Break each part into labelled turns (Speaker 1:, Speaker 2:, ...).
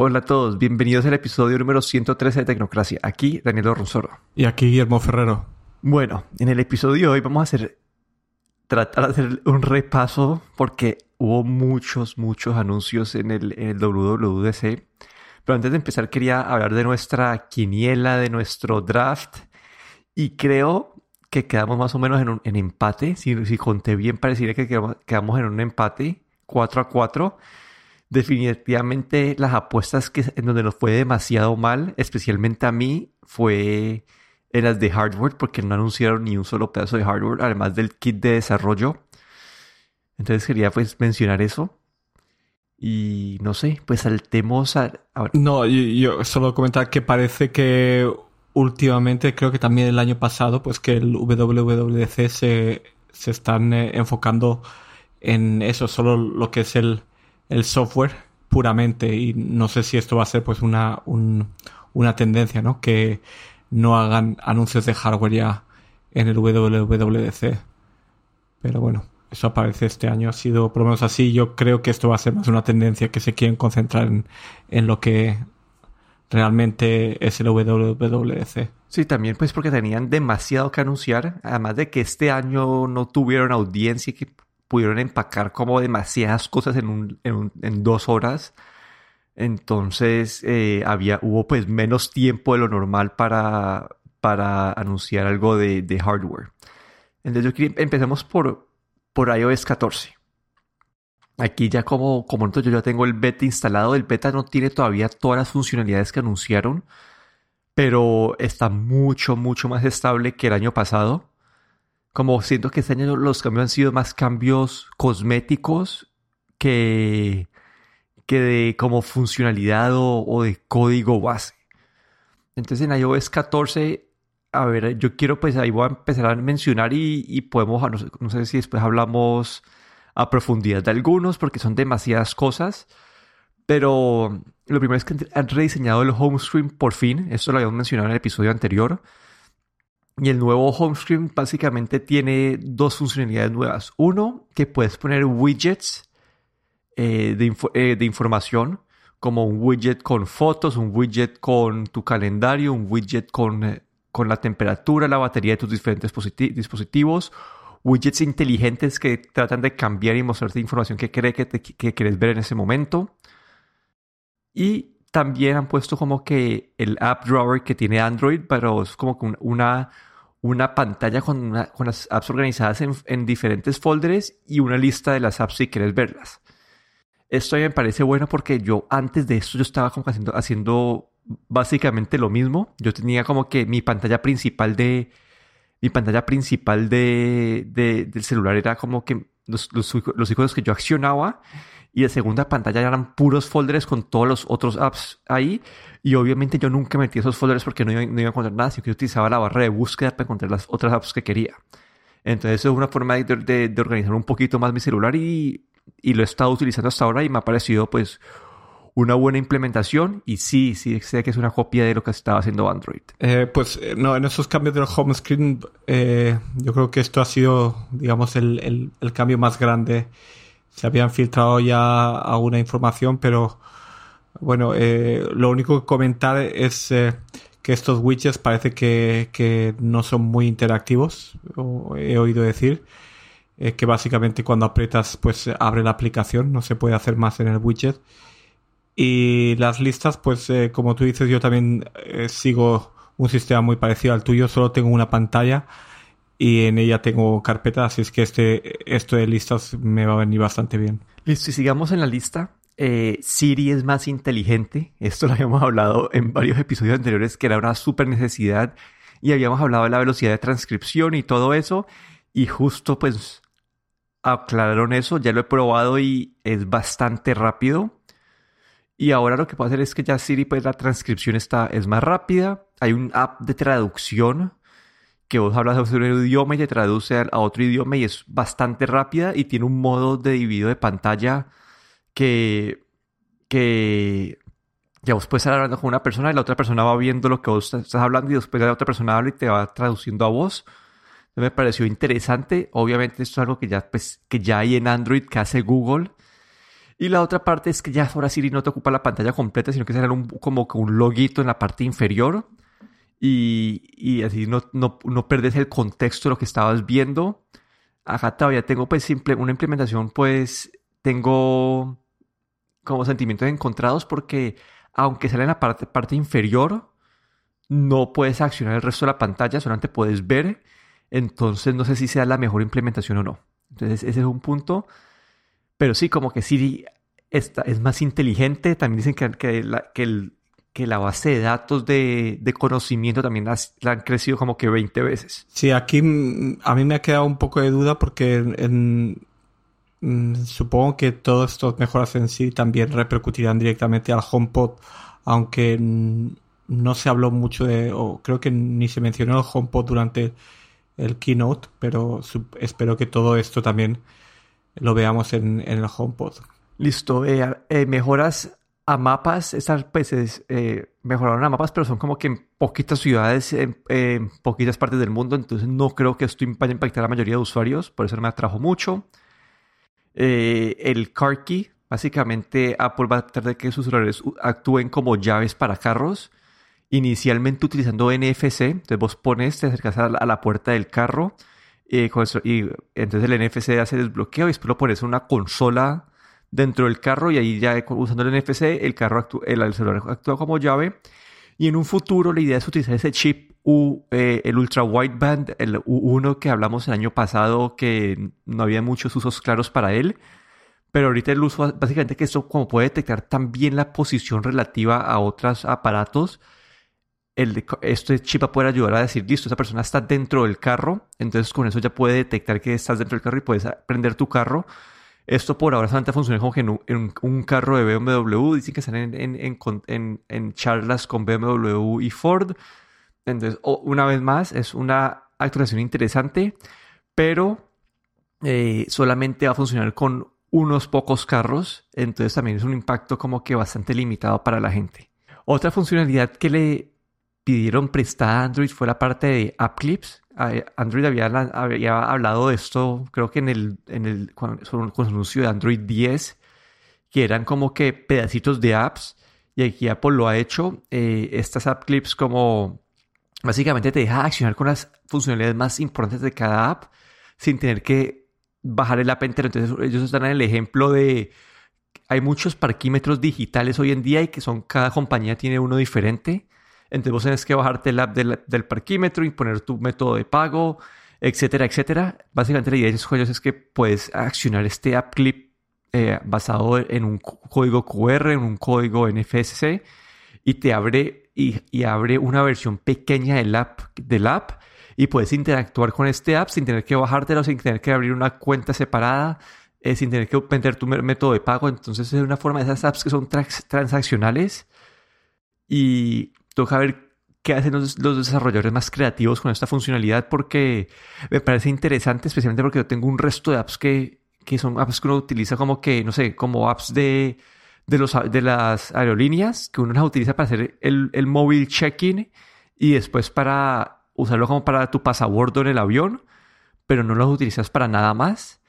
Speaker 1: Hola a todos, bienvenidos al episodio número 113 de Tecnocracia. Aquí Daniel Ronsoro.
Speaker 2: Y aquí Guillermo Ferrero.
Speaker 1: Bueno, en el episodio de hoy vamos a hacer tratar de hacer un repaso porque hubo muchos, muchos anuncios en el, en el WWDC. Pero antes de empezar quería hablar de nuestra quiniela, de nuestro draft. Y creo que quedamos más o menos en, un, en empate. Si, si conté bien, pareciera que quedamos, quedamos en un empate 4 a 4 definitivamente las apuestas que en donde nos fue demasiado mal, especialmente a mí, fue en las de hardware, porque no anunciaron ni un solo pedazo de hardware, además del kit de desarrollo. Entonces quería pues mencionar eso. Y no sé, pues saltemos a...
Speaker 2: No, yo, solo comentar que parece que últimamente, creo que también el año pasado, pues que el WWDC se, se están eh, enfocando en eso, solo lo que es el, el software puramente y no sé si esto va a ser pues una, una tendencia, ¿no? Que no hagan anuncios de hardware ya en el WWDC. Pero bueno, eso aparece este año, ha sido por lo menos así. Yo creo que esto va a ser más una tendencia que se quieren concentrar en, en lo que realmente es el WWDC.
Speaker 1: Sí, también pues porque tenían demasiado que anunciar, además de que este año no tuvieron audiencia que pudieron empacar como demasiadas cosas en, un, en, dos horas. Entonces eh, había, hubo pues menos tiempo de lo normal para, para anunciar algo de, hardware. Entonces yo empecemos por, por iOS 14. Aquí ya como, como yo ya tengo el beta instalado. El beta no tiene todavía todas las funcionalidades que anunciaron, pero está mucho, mucho más estable que el año pasado como siento que este año los cambios han sido más cambios cosméticos que, que de como funcionalidad o, de código base. Entonces en iOS 14, a ver, yo quiero pues ahí voy a empezar a mencionar y, podemos, no sé, si después hablamos a profundidad de algunos porque son demasiadas cosas. Pero lo primero es que han rediseñado el home screen por fin. Esto lo habíamos mencionado en el episodio anterior. Y el nuevo home screen básicamente tiene dos funcionalidades nuevas. Uno, que puedes poner widgets eh, eh, de, información, como un widget con fotos, un widget con tu calendario, un widget con, eh, con la temperatura, la batería de tus diferentes dispositivos, widgets inteligentes que tratan de cambiar y mostrarte información que cree que, que quieres ver en ese momento. Y también han puesto como que el app drawer que tiene Android, pero es como una, una pantalla con, con las apps organizadas en, diferentes folders y una lista de las apps si quieres verlas. Esto me parece bueno porque yo antes de esto yo estaba como haciendo, haciendo básicamente lo mismo. Yo tenía como que mi pantalla principal de mi pantalla principal de, del celular era como que los, los, los iconos que yo accionaba y de segunda pantalla eran puros folders con todos los otros apps ahí. Y obviamente yo nunca metí esos folders porque no iba, a encontrar nada, sino que utilizaba la barra de búsqueda para encontrar las otras apps que quería. Entonces es una forma de, organizar un poquito más mi celular y, y, lo he estado utilizando hasta ahora y me ha parecido pues una buena implementación y sí, sí sé que es una copia de lo que estaba haciendo Android.
Speaker 2: Eh, pues eh, no, en esos cambios del home screen eh, yo creo que esto ha sido digamos el, el cambio más grande se habían filtrado ya alguna información, pero bueno, eh, lo único que comentar es eh, que estos widgets parece que, no son muy interactivos, he oído decir. Eh, que básicamente cuando aprietas pues abre la aplicación, no se puede hacer más en el widget. Y las listas, pues como tú dices, yo también sigo un sistema muy parecido al tuyo, solo tengo una pantalla y en ella tengo carpetas, así es que este, esto de listas me va a venir bastante bien.
Speaker 1: Listo, y sigamos en la lista. Eh, Siri es más inteligente. Esto lo habíamos hablado en varios episodios anteriores, que era una súper necesidad. Y habíamos hablado de la velocidad de transcripción y todo eso. Y justo pues aclararon eso. Ya lo he probado y es bastante rápido. Y ahora lo que puedo hacer es que ya Siri, pues la transcripción está, es más rápida. Hay un app de traducción que vos hablas sobre un idioma y te traduce a otro idioma y es bastante rápida y tiene un modo de dividido de pantalla que, que, que vos puedes estar hablando con una persona y la otra persona va viendo lo que vos estás hablando y después la otra persona habla y te va traduciendo a vos. me pareció interesante. Obviamente esto es algo que ya, pues, que ya hay en Android que hace Google. Y la otra parte es que ya ahora Siri no te ocupa la pantalla completa, sino que será un, como que un loguito en la parte inferior. Y, y así no, no, no perdes el contexto de lo que estabas viendo. Acá todavía tengo pues simple, una implementación, pues tengo como sentimientos encontrados porque aunque sale en la parte, parte inferior, no puedes accionar el resto de la pantalla, solamente puedes ver. Entonces no sé si sea la mejor implementación o no. Entonces ese es un punto. Pero sí, como que Siri está, es más inteligente. También dicen que, que, la, que, el, que la base de datos de, de conocimiento también la han crecido como que 20 veces.
Speaker 2: Sí, aquí mm, a mí me ha quedado un poco de duda porque en, mm, supongo que todas estas mejoras en sí también repercutirán directamente al HomePod, aunque no se habló mucho de, o creo que ni se mencionó el HomePod durante el keynote, pero espero que todo esto también lo veamos en, el HomePod.
Speaker 1: Listo. Eh, eh, mejoras a mapas. Estas pues eh, mejoraron a mapas, pero son como que en poquitas ciudades, en, poquitas partes del mundo. Entonces no creo que esto vaya a impactar a la mayoría de usuarios. Por eso no me atrajo mucho. el car key. Básicamente Apple va a tratar de que sus celulares actúen como llaves para carros. Inicialmente utilizando NFC. Entonces vos pones, te acercas a la puerta del carro y, entonces el NFC hace desbloqueo y después lo pones en una consola dentro del carro y ahí ya usando el NFC el carro el, celular actúa como llave y en un futuro la idea es utilizar ese chip U, eh, el ultra wideband, el U1 que hablamos el año pasado que no había muchos usos claros para él. Pero ahorita el uso, básicamente que esto como puede detectar también la posición relativa a otros aparatos, el, este chip va a poder ayudar a decir, listo, esa persona está dentro del carro, entonces con eso ya puede detectar que estás dentro del carro y puedes prender tu carro. Esto por ahora solamente funciona como que en un, carro de BMW, dicen que están en, charlas con BMW y Ford. Entonces, una vez más, es una actualización interesante, pero eh, solamente va a funcionar con unos pocos carros, entonces también es un impacto como que bastante limitado para la gente. Otra funcionalidad que le pidieron prestada a Android fue la parte de App Clips. Android había, hablado de esto, creo que en el, en el con, su anuncio de Android 10, que eran como que pedacitos de apps. Y aquí Apple lo ha hecho. Eh, estas App Clips como básicamente te deja accionar con las funcionalidades más importantes de cada app sin tener que bajar el app entero. Entonces ellos están en el ejemplo de hay muchos parquímetros digitales hoy en día y que son cada compañía tiene uno diferente. Entonces vos tenés que bajarte el app del, parquímetro y poner tu método de pago, etcétera, etcétera. Básicamente la idea de esos juegos es que puedes accionar este app clip eh, basado en un código QR, en un código NFC y te abre y, abre una versión pequeña del app, del app y puedes interactuar con este app sin tener que bajártelo, sin tener que abrir una cuenta separada, eh, sin tener que meter tu método de pago. Entonces es una forma de esas apps que son transaccionales y toca ver qué hacen los, desarrolladores más creativos con esta funcionalidad porque me parece interesante, especialmente porque yo tengo un resto de apps que, que son apps que uno utiliza como que, no sé, como apps de, de, los, de las aerolíneas, que uno las utiliza para hacer el, el móvil check-in y después para usarlo como para tu pasabordo en el avión, pero no los utilizas para nada más.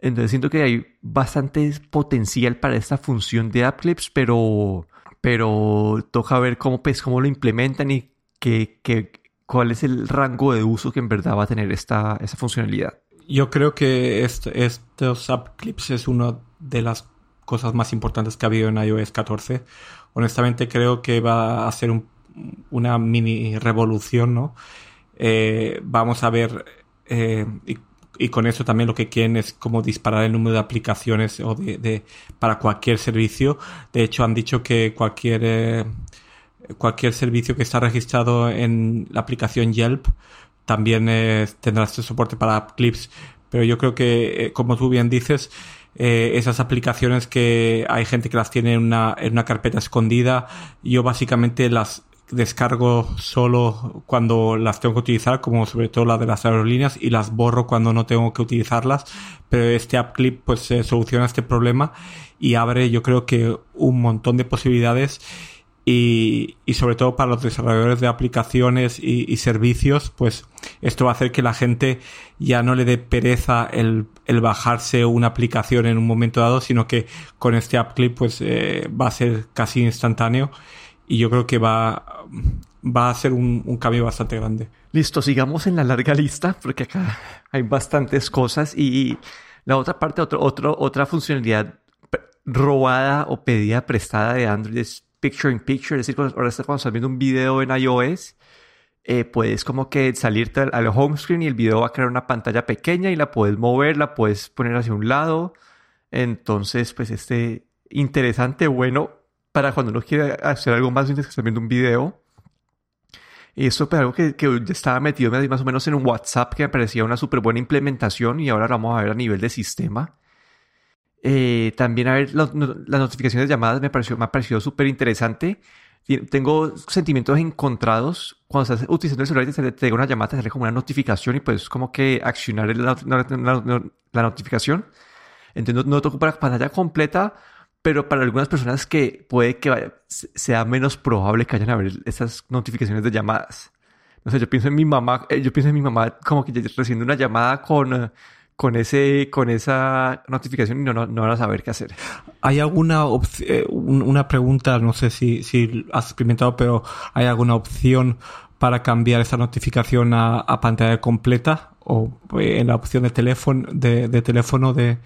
Speaker 1: Entonces siento que hay bastante potencial para esta función de App Clips, pero pero toca ver cómo, pues, cómo lo implementan y qué, cuál es el rango de uso que en verdad va a tener esta, esta funcionalidad.
Speaker 2: Yo creo que estos app es una de las cosas más importantes que ha habido en iOS 14. Honestamente creo que va a ser una mini revolución, ¿no? Eh, vamos a ver, eh, con eso también lo que quieren es como disparar el número de aplicaciones o de, para cualquier servicio. De hecho, han dicho que cualquier eh, cualquier servicio que está registrado en la aplicación Yelp también tendrá este soporte para clips. Pero yo creo que, eh, como tú bien dices, eh, esas aplicaciones que hay gente que las tiene en una, en una carpeta escondida, yo básicamente las descargo solo cuando las tengo que utilizar, como sobre todo las de las aerolíneas, y las borro cuando no tengo que utilizarlas. Pero este app clip pues soluciona este problema y abre yo creo que un montón de posibilidades y, sobre todo para los desarrolladores de aplicaciones y, servicios, pues esto va a hacer que la gente ya no le dé pereza el, bajarse una aplicación en un momento dado, sino que con este app clip pues eh, va a ser casi instantáneo y yo creo que va, va a ser un, cambio bastante grande.
Speaker 1: Listo, sigamos en la larga lista porque acá hay bastantes cosas y la otra parte, otro, otro, otra funcionalidad robada o pedida prestada de Android es Picture in Picture, es decir, ahora cuando estás viendo un video en iOS, eh, puedes como que salirte al, home screen y el video va a crear una pantalla pequeña y la puedes mover, la puedes poner hacia un lado. Entonces, pues este interesante, bueno, para cuando uno quiere hacer algo más mientras que está viendo un video. Esto es algo que, que, estaba metido más o menos en un WhatsApp que me parecía una súper buena implementación y ahora lo vamos a ver a nivel de sistema. Eh, también a ver las notificaciones de llamadas me, pareció, me ha parecido súper interesante. Tengo sentimientos encontrados. Cuando estás utilizando el celular y te, te llega una llamada, te sale como una notificación y pues como que accionar la, la, notificación. Entonces no, no te ocupa la pantalla completa, pero para algunas personas que puede que sea menos probable que vayan a ver esas notificaciones de llamadas. No sé, yo pienso en mi mamá, eh, yo pienso en mi mamá como que recibiendo una llamada con, con, ese, con esa notificación y no, no, van a saber qué hacer.
Speaker 2: ¿Hay alguna eh, una pregunta, no sé si, has experimentado, pero ¿hay alguna opción para cambiar esa notificación a, pantalla completa o eh, en la opción de teléfono de, teléfono de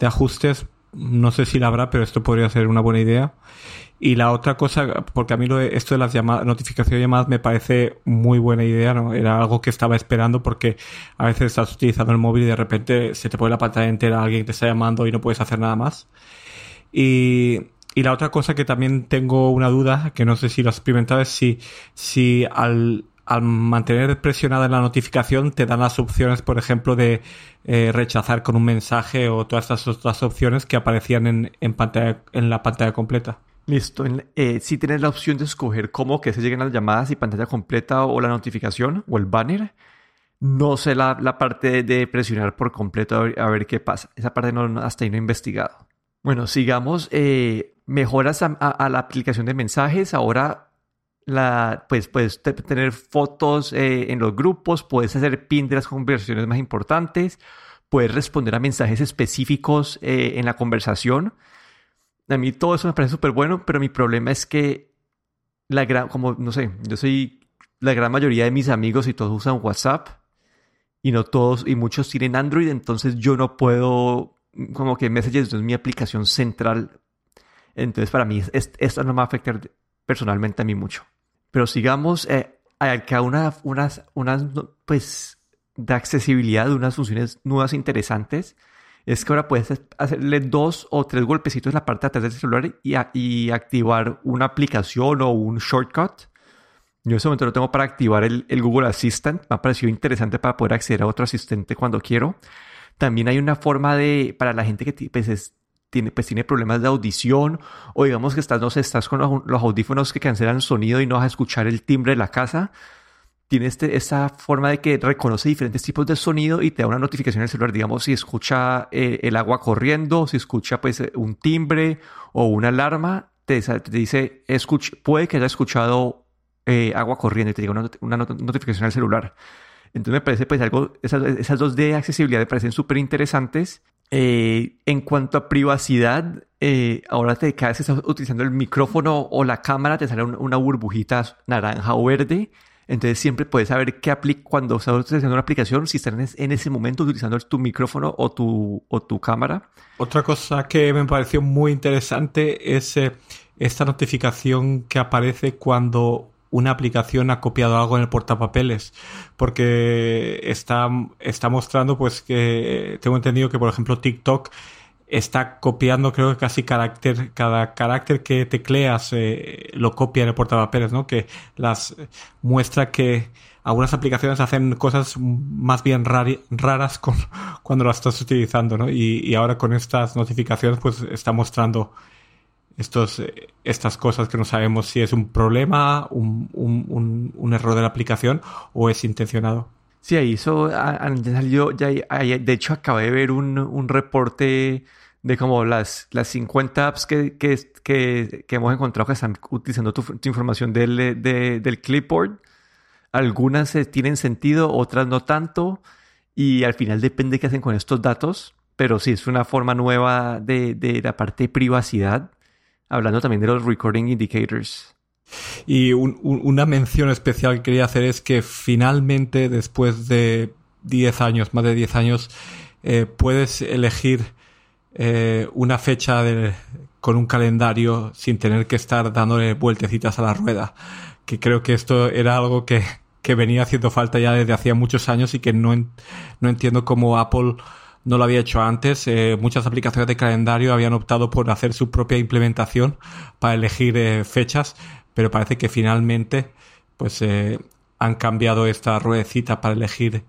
Speaker 2: ajustes no sé si la habrá, pero esto podría ser una buena idea. Y la otra cosa, porque a mí lo esto de las llamadas, notificaciones de llamadas me parece muy buena idea, ¿no? Era algo que estaba esperando porque a veces estás utilizando el móvil y de repente se te pone la pantalla entera, alguien te está llamando y no puedes hacer nada más. Y, y la otra cosa que también tengo una duda, que no sé si lo has experimentado, es si, si al, al mantener presionada la notificación te dan las opciones, por ejemplo, de eh, rechazar con un mensaje o todas estas otras opciones que aparecían en, en, pantalla, en la pantalla completa.
Speaker 1: Listo. Eh, si tienes la opción de escoger cómo que se lleguen las llamadas y pantalla completa o la notificación o el banner. No sé la, la parte de presionar por completo a ver, qué pasa. Esa parte no, hasta ahí no he investigado. Bueno, sigamos. Eh, mejoras a, la aplicación de mensajes. Ahora la, pues puedes tener fotos eh, en los grupos, puedes hacer pin de las conversaciones más importantes, puedes responder a mensajes específicos eh, en la conversación. A mí todo eso me parece súper bueno, pero mi problema es que la gran, como no sé, yo soy la gran mayoría de mis amigos y todos usan WhatsApp y no todos y muchos tienen Android, entonces yo no puedo como que Messages es mi aplicación central. Entonces para mí esto no me va a afectar personalmente a mí mucho. Pero sigamos, eh, acá una, unas, unas, pues, de accesibilidad, de unas funciones nuevas interesantes, es que ahora puedes hacerle dos o tres golpecitos en la parte de atrás del celular y, y activar una aplicación o un shortcut. Yo en ese momento lo tengo para activar el, el, Google Assistant. Me ha parecido interesante para poder acceder a otro asistente cuando quiero. También hay una forma de, para la gente que pues, es, tiene, pues tiene problemas de audición o digamos que estás, no sé, estás con los, audífonos que cancelan el sonido y no vas a escuchar el timbre de la casa, tiene este, esta forma de que reconoce diferentes tipos de sonido y te da una notificación en el celular, digamos, si escucha eh, el agua corriendo, si escucha pues un timbre o una alarma, te, dice, escuch, puede que haya escuchado eh, agua corriendo y te llega una, una notificación al celular. Entonces me parece pues algo, esas, esas dos de accesibilidad me parecen súper interesantes eh, en cuanto a privacidad, eh, ahora te cada vez que estás utilizando el micrófono o la cámara, te sale una burbujita naranja o verde. Entonces siempre puedes saber qué aplica cuando estás utilizando una aplicación, si estás en ese momento utilizando tu micrófono o tu, o tu cámara.
Speaker 2: Otra cosa que me pareció muy interesante es eh, esta notificación que aparece cuando una aplicación ha copiado algo en el portapapeles, porque está, está mostrando pues que tengo entendido que por ejemplo TikTok está copiando creo que casi carácter, cada carácter que tecleas eh, lo copia en el portapapeles, ¿no? Que las muestra que algunas aplicaciones hacen cosas más bien raras cuando las estás utilizando, ¿no? Y, y ahora con estas notificaciones pues está mostrando estos, eh, estas cosas que no sabemos si es un problema, un, un, un, error de la aplicación o es intencionado.
Speaker 1: Sí, ahí eso ya salió, ya, de hecho acabé de ver un, un reporte de como las, las 50 apps que, que, que, que hemos encontrado que están utilizando tu, tu información del, de, del clipboard. Algunas tienen sentido, otras no tanto. Y al final depende qué hacen con estos datos. Pero sí, es una forma nueva de, de la parte de privacidad. Hablando también de los recording indicators.
Speaker 2: Y un, un, una mención especial que quería hacer es que finalmente, después de 10 años, más de 10 años, eh, puedes elegir eh, una fecha con un calendario sin tener que estar dándole vueltecitas a la rueda. Que creo que esto era algo que, que venía haciendo falta ya desde hacía muchos años y que no, no entiendo cómo Apple no lo había hecho antes. Eh, muchas aplicaciones de calendario habían optado por hacer su propia implementación para elegir eh, fechas, pero parece que finalmente pues eh, han cambiado esta ruedecita para elegir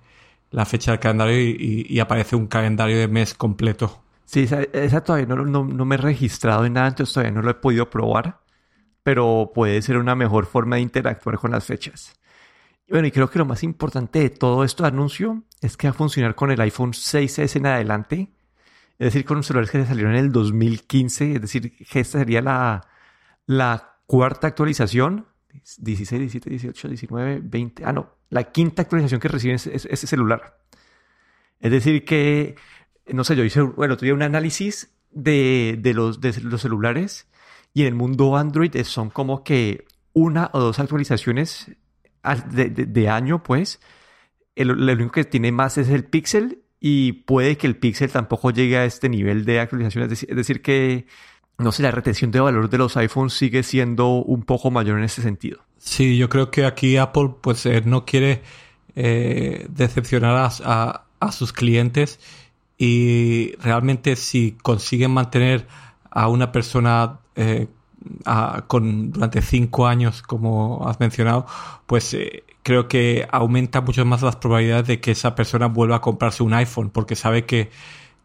Speaker 2: la fecha del calendario y, aparece un calendario de mes completo.
Speaker 1: Sí, esa, esa todavía no, no, no, me he registrado en nada, entonces todavía no lo he podido probar, pero puede ser una mejor forma de interactuar con las fechas. Bueno, y creo que lo más importante de todo esto de anuncio es que va a funcionar con el iPhone 6S en adelante, es decir, con los celulares que salieron en el 2015, es decir, que esta sería la, la cuarta actualización, 16, 17, 18, 19, 20, ah, no, la quinta actualización que recibe ese, ese celular. Es decir, que no sé, yo hice, bueno, tuve un análisis de, de, los, de los celulares. Y en el mundo Android son como que una o dos actualizaciones de, año, pues. El, lo único que tiene más es el Pixel y puede que el Pixel tampoco llegue a este nivel de actualización. Es decir, es decir que, no sé, la retención de valor de los iPhones sigue siendo un poco mayor en ese sentido.
Speaker 2: Sí, yo creo que aquí Apple pues eh, no quiere eh, decepcionar a, a, a sus clientes y realmente si consiguen mantener a una persona eh, con durante cinco años, como has mencionado, pues eh, creo que aumenta mucho más las probabilidades de que esa persona vuelva a comprarse un iPhone, porque sabe que,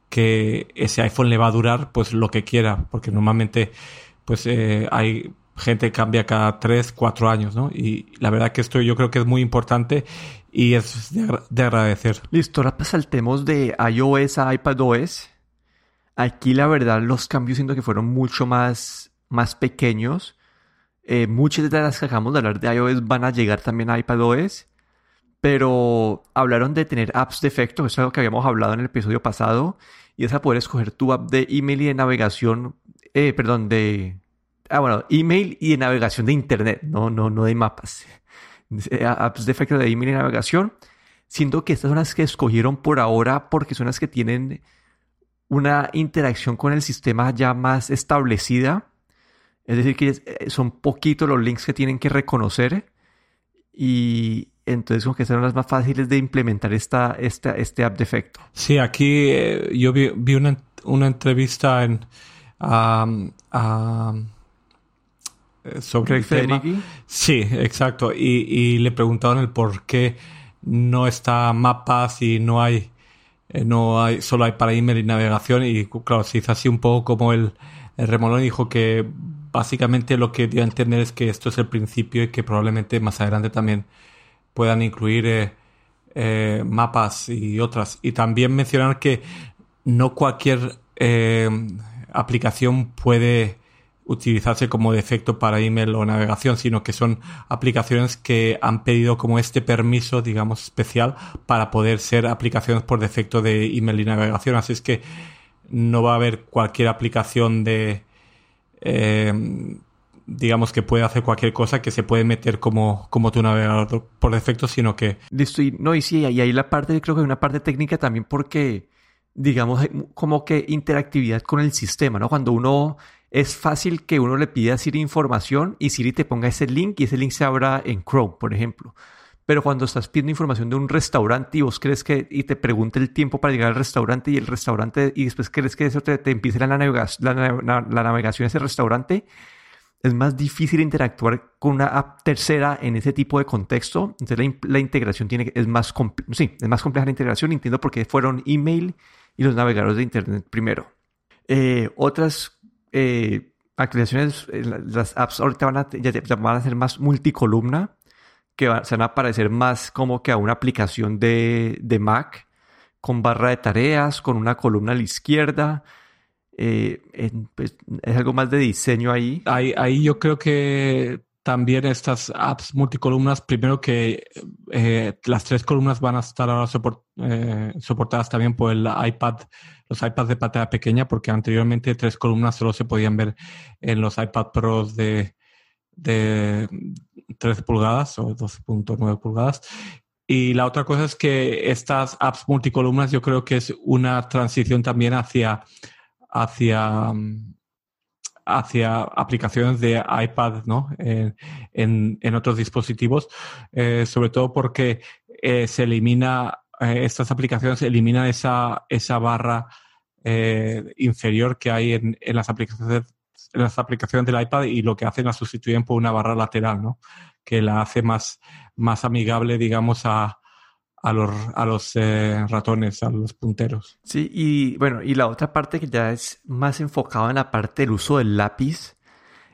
Speaker 2: que ese iPhone le va a durar pues lo que quiera, porque normalmente pues eh, hay gente que cambia cada tres, cuatro años, ¿no? Y la verdad que esto yo creo que es muy importante y es de, de agradecer.
Speaker 1: Listo, ahora saltemos de iOS a iPadOS. Aquí la verdad los cambios siento que fueron mucho más, más pequeños. Eh, muchas de las que acabamos de hablar de iOS van a llegar también a iPadOS. Pero hablaron de tener apps de efecto, eso es algo que habíamos hablado en el episodio pasado. Y es a poder escoger tu app de email y de navegación, eh, perdón, de... Ah, bueno, email y de navegación de internet, no, no, no de mapas apps de efecto de email y navegación. Siento que estas son las que escogieron por ahora porque son las que tienen una interacción con el sistema ya más establecida. Es decir, que eh, son poquitos los links que tienen que reconocer. Y entonces como que son las más fáciles de implementar esta, esta, este app de efecto.
Speaker 2: Sí, aquí eh, yo vi, vi, una, una entrevista en... Um, um, sobre
Speaker 1: Greg el tema.
Speaker 2: Sí, exacto. Y, y, le preguntaron el por qué no está mapas y no hay, eh, no hay, solo hay para email y navegación. Y claro, se hizo así un poco como el, el remolón dijo que básicamente lo que dio a entender es que esto es el principio y que probablemente más adelante también puedan incluir eh, eh, mapas y otras. Y también mencionar que no cualquier eh, aplicación puede utilizarse como defecto para email o navegación, sino que son aplicaciones que han pedido como este permiso, digamos, especial para poder ser aplicaciones por defecto de email y navegación. Así es que no va a haber cualquier aplicación de, eh, digamos, que puede hacer cualquier cosa que se puede meter como, como tu navegador por defecto, sino que...
Speaker 1: Listo, y, no, y sí, y ahí la parte, creo que hay una parte técnica también porque, digamos, como que interactividad con el sistema, ¿no? Cuando uno es fácil que uno le pida a Siri información y Siri te ponga ese link y ese link se abra en Chrome, por ejemplo. Pero cuando estás pidiendo información de un restaurante y vos crees que y te pregunte el tiempo para llegar al restaurante y el restaurante y después crees que eso te, te empiece la, navega la, la, la navegación a ese restaurante, es más difícil interactuar con una app tercera en ese tipo de contexto. Entonces la, la integración tiene, es, más sí, es más compleja la integración. Entiendo por qué fueron email y los navegadores de Internet primero. Eh, otras eh, actualizaciones, eh, las apps ahorita van a, ya, ya van a ser más multicolumna, que se van a parecer más como que a una aplicación de, de Mac, con barra de tareas, con una columna a la izquierda. Eh, pues, es algo más de diseño ahí.
Speaker 2: ahí. Ahí yo creo que también estas apps multicolumnas, primero que eh, las tres columnas van a estar ahora eh, soportadas también por el iPad, los iPads de pantalla pequeña, porque anteriormente tres columnas solo se podían ver en los iPad Pros de, de 13 pulgadas o 12.9 pulgadas. Y la otra cosa es que estas apps multicolumnas yo creo que es una transición también hacia, hacia hacia aplicaciones de iPad ¿no? en, en, otros dispositivos, eh, sobre todo porque eh, se elimina, eh, estas aplicaciones eliminan esa, esa barra inferior que hay en, en, las aplicaciones en las aplicaciones del iPad y lo que hacen la sustituyen por una barra lateral, ¿no? que la hace más, más amigable, digamos, a, a los, a los eh, ratones, a los punteros.
Speaker 1: Sí, y bueno, y la otra parte que ya es más enfocada en la parte del uso del lápiz,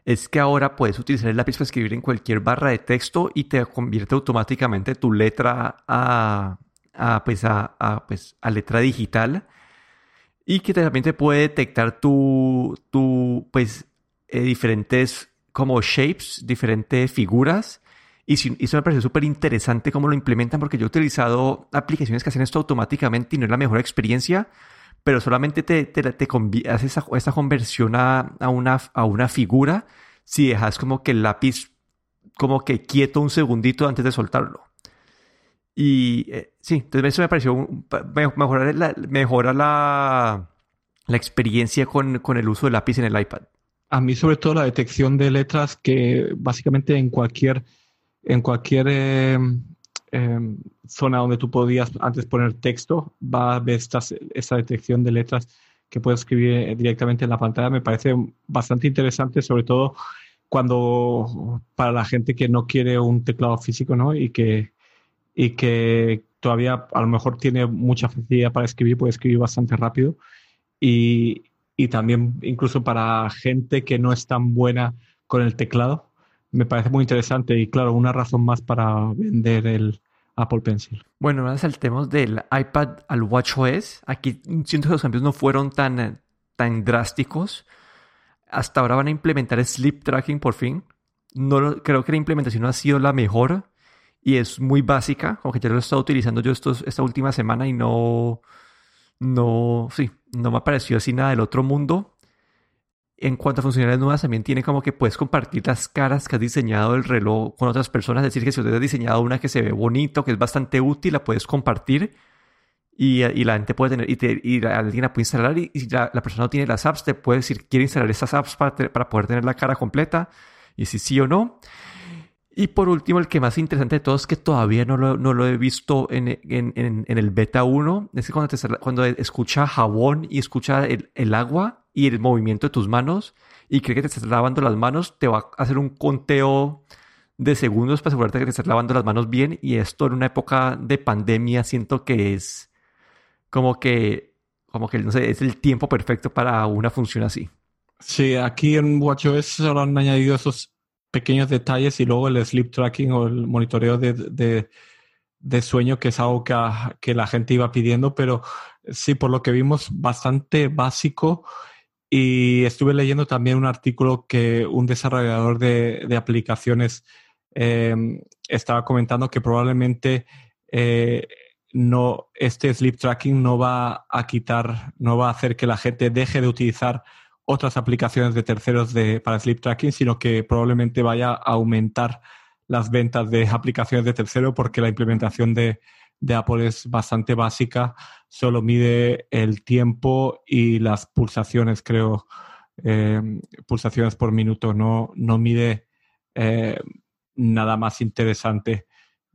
Speaker 1: es que ahora puedes utilizar el lápiz para escribir en cualquier barra de texto y te convierte automáticamente tu letra a, a pues, a, pues, a letra digital y que también te puede detectar tu, tu pues, eh, diferentes como shapes, diferentes figuras y, eso me pareció súper interesante cómo lo implementan porque yo he utilizado aplicaciones que hacen esto automáticamente y no es la mejor experiencia, pero solamente te, te, te hace esa, esa, conversión a, a, una, a una figura si dejas como que el lápiz como que quieto un segundito antes de soltarlo. Y eh, sí, entonces eso me pareció mejorar la, la, la experiencia con, con el uso del lápiz en el iPad.
Speaker 2: A mí sobre todo la detección de letras que básicamente en cualquier en cualquier eh, em, zona donde tú podías antes poner texto, va a haber esta detección de letras que puedes escribir eh, directamente en la pantalla. Me parece bastante interesante, sobre todo cuando para la gente que no quiere un teclado físico, ¿no? Y que, y que todavía a lo mejor tiene mucha facilidad para escribir, puede escribir bastante rápido. Y, y también incluso para gente que no es tan buena con el teclado, me parece muy interesante y claro, una razón más para vender el Apple Pencil.
Speaker 1: Bueno, ahora saltemos del iPad al WatchOS. Aquí siento que los cambios no fueron tan, tan drásticos. Hasta ahora van a implementar sleep tracking por fin. No creo que la implementación no ha sido la mejor y es muy básica, como que ya lo he estado utilizando yo estos, esta última semana y no, no, sí, no me ha parecido así nada del otro mundo en cuanto a funcionalidades nuevas, también tiene como que puedes compartir las caras que has diseñado el reloj con otras personas. Es decir, que si usted ha diseñado una que se ve bonito, que es bastante útil, la puedes compartir y, y la gente puede tener, y, te, y alguien la puede instalar. Y, si la, persona no tiene las apps, te puede decir, quiere instalar esas apps para, para poder tener la cara completa y si sí o no. Y por último, el que más interesante de todo es que todavía no lo, no lo he visto en, en, el beta 1. Es que cuando, te, cuando escucha jabón y escucha el, el agua, y el movimiento de tus manos y cree que te estás lavando las manos, te va a hacer un conteo de segundos para asegurarte que te estás lavando las manos bien y esto en una época de pandemia siento que es como que como que no sé, es el tiempo perfecto para una función así.
Speaker 2: Sí, aquí en WatchOS solo han añadido esos pequeños detalles y luego el sleep tracking o el monitoreo de, de, sueño, que es algo que, que, la gente iba pidiendo, pero sí, por lo que vimos, bastante básico. Y estuve leyendo también un artículo que un desarrollador de, aplicaciones em, estaba comentando que probablemente eh, no, este sleep tracking no va a quitar, no va a hacer que la gente deje de utilizar otras aplicaciones de terceros de, para sleep tracking, sino que probablemente vaya a aumentar las ventas de aplicaciones de tercero porque la implementación de, de Apple es bastante básica, solo mide el tiempo y las pulsaciones, creo, eh, pulsaciones por minuto, no, no mide eh, nada más interesante,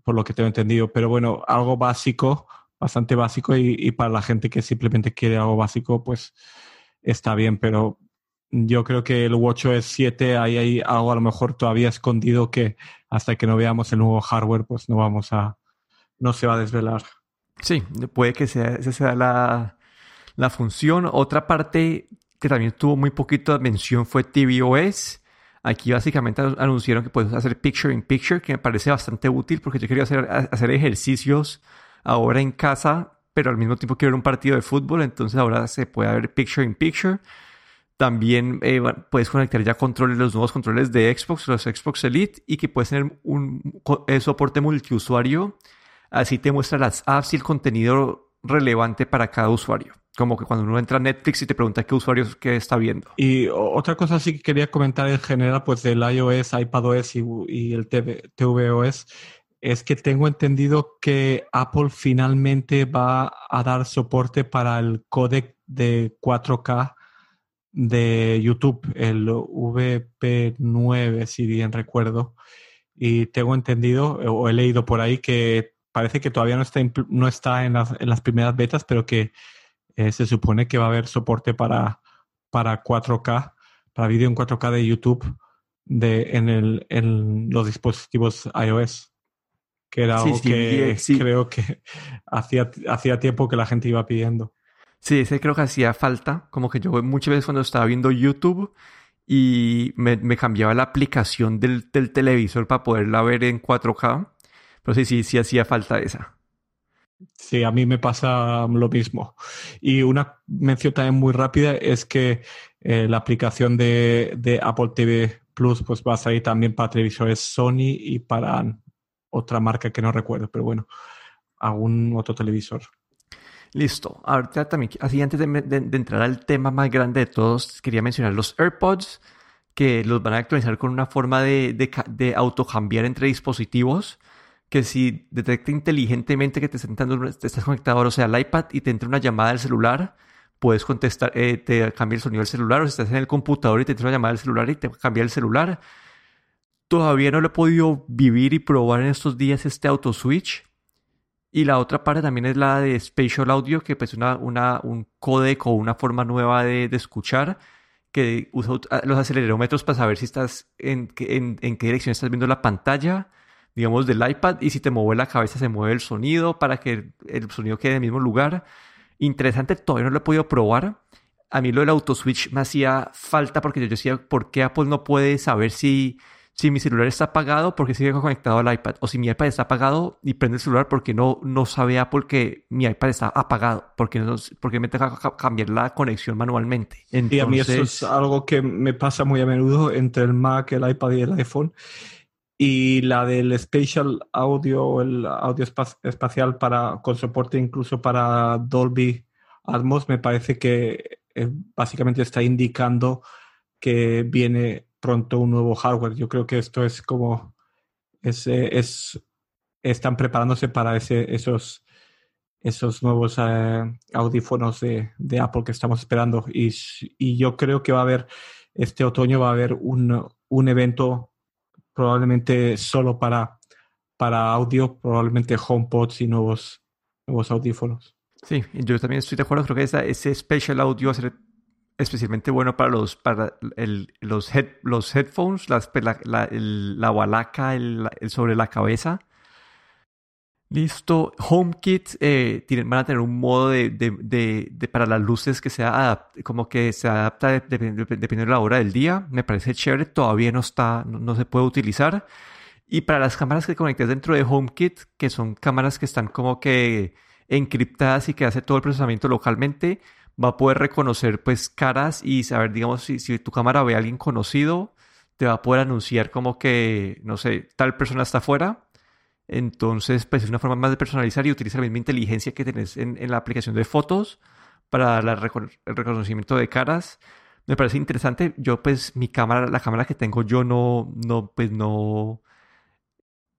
Speaker 2: por lo que tengo entendido. Pero bueno, algo básico, bastante básico y, para la gente que simplemente quiere algo básico, pues está bien, pero yo creo que el WatchOS 7 ahí hay algo a lo mejor todavía escondido que hasta que no veamos el nuevo hardware, pues no vamos a, no se va a desvelar.
Speaker 1: Sí, puede que sea, esa sea la, la función. Otra parte que también tuvo muy poquito de mención fue tvOS. Aquí básicamente anunciaron que puedes hacer picture in picture, que me parece bastante útil porque yo quería hacer, hacer ejercicios ahora en casa, pero al mismo tiempo quiero ver un partido de fútbol, entonces ahora se puede ver picture in picture. También eh, puedes conectar ya controles, los nuevos controles de Xbox, los Xbox Elite, y que puedes tener un, eh, soporte multiusuario. Así te muestra las apps y el contenido relevante para cada usuario. Como que cuando uno entra a Netflix y te pregunta qué usuarios que está viendo.
Speaker 2: Y otra cosa sí que quería comentar en general, pues del iOS, iPadOS y, y el TV, tvOS, es que tengo entendido que Apple finalmente va a dar soporte para el codec de 4K de YouTube, el VP9, si bien recuerdo. Y tengo entendido, o he leído por ahí, que parece que todavía no está, no está en, las, en las primeras betas, pero que eh, se supone que va a haber soporte para, para 4K, para vídeo en 4K de YouTube de, en, el, en los dispositivos iOS. Que era algo que creo que hacía, hacía tiempo que la gente iba pidiendo.
Speaker 1: Sí, ese creo que hacía falta. Como que yo muchas veces cuando estaba viendo YouTube y me, cambiaba la aplicación del, televisor para poderla ver en 4K. Pero sí, sí, sí hacía falta esa.
Speaker 2: Sí, a mí me pasa lo mismo. Y una mención también muy rápida es que eh, la aplicación de, de, Apple TV Plus pues va a salir también para televisores Sony y para otra marca que no recuerdo, pero bueno, algún otro televisor.
Speaker 1: Listo. Ahorita también, así antes de, entrar al tema más grande de todos, quería mencionar los AirPods, que los van a actualizar con una forma de, de, autocambiar entre dispositivos, que si detecta inteligentemente que te, te estás conectado, o sea, al iPad y te entra una llamada del celular, puedes contestar, eh, te cambia el sonido del celular, o si estás en el computador y te entra una llamada del celular y te cambia el celular. Todavía no lo he podido vivir y probar en estos días este auto switch, y la otra parte también es la de Spatial Audio, que pues una, un codec o una forma nueva de, escuchar, que usa los acelerómetros para saber si estás en, en, qué dirección estás viendo la pantalla, digamos, del iPad, y si te mueve la cabeza se mueve el sonido para que el sonido quede en el mismo lugar. Interesante, todavía no lo he podido probar. A mí lo del auto switch me hacía falta porque yo decía, ¿por qué Apple no puede saber si si mi celular está apagado porque sigue conectado al iPad o si mi iPad está apagado y prende el celular porque no, no sabe Apple que mi iPad está apagado porque, no, porque me tengo que cambiar la conexión manualmente.
Speaker 2: Y a mí eso es algo que me pasa muy a menudo entre el Mac, el iPad y el iPhone. Y la del Spatial Audio el audio espacial para, con soporte incluso para Dolby Atmos me parece que eh, básicamente está indicando que viene pronto un nuevo hardware. Yo creo que esto es como es, es están preparándose para ese, esos esos nuevos eh, audífonos de, de, Apple que estamos esperando. Y, y, yo creo que va a haber, este otoño va a haber un, un evento probablemente solo para, para audio, probablemente HomePods y nuevos, nuevos audífonos.
Speaker 1: Sí, yo también estoy de acuerdo. Creo que esa, ese Special Audio va a ser especialmente bueno para los, para el, los, los headphones, las, la, la, la balaca el, sobre la cabeza. Listo. HomeKit eh, van a tener un modo de, de, de, para las luces que sea como que se adapta dependiendo de la hora del día. Me parece chévere. Todavía no está, no, se puede utilizar. Y para las cámaras que conectes dentro de HomeKit, que son cámaras que están como que encriptadas y que hace todo el procesamiento localmente, va a poder reconocer pues caras y saber, digamos, si, si tu cámara ve a alguien conocido, te va a poder anunciar como que, no sé, tal persona está afuera. Entonces, pues es una forma más de personalizar y utilizar la misma inteligencia que tenés en, la aplicación de fotos para el reconocimiento de caras. Me parece interesante. Yo, pues, mi cámara, la cámara que tengo yo no, no, pues no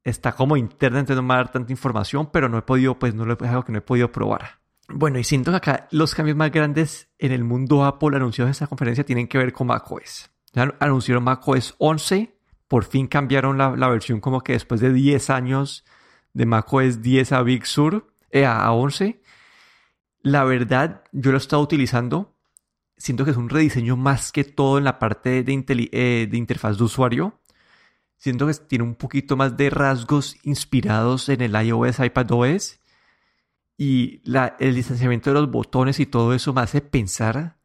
Speaker 1: está como interna, entonces no me va a dar tanta información, pero no he podido, pues, no lo, es algo que no he podido probar. Bueno, y siento que acá los cambios más grandes en el mundo Apple anunciados en esta conferencia tienen que ver con macOS. Ya anunciaron macOS 11, por fin cambiaron la, versión como que después de 10 años de macOS 10 a Big Sur, eh, a 11. La verdad, yo lo he estado utilizando. Siento que es un rediseño más que todo en la parte de, eh, de interfaz de usuario. Siento que tiene un poquito más de rasgos inspirados en el iOS, iPadOS y la, el distanciamiento de los botones y todo eso me hace pensar,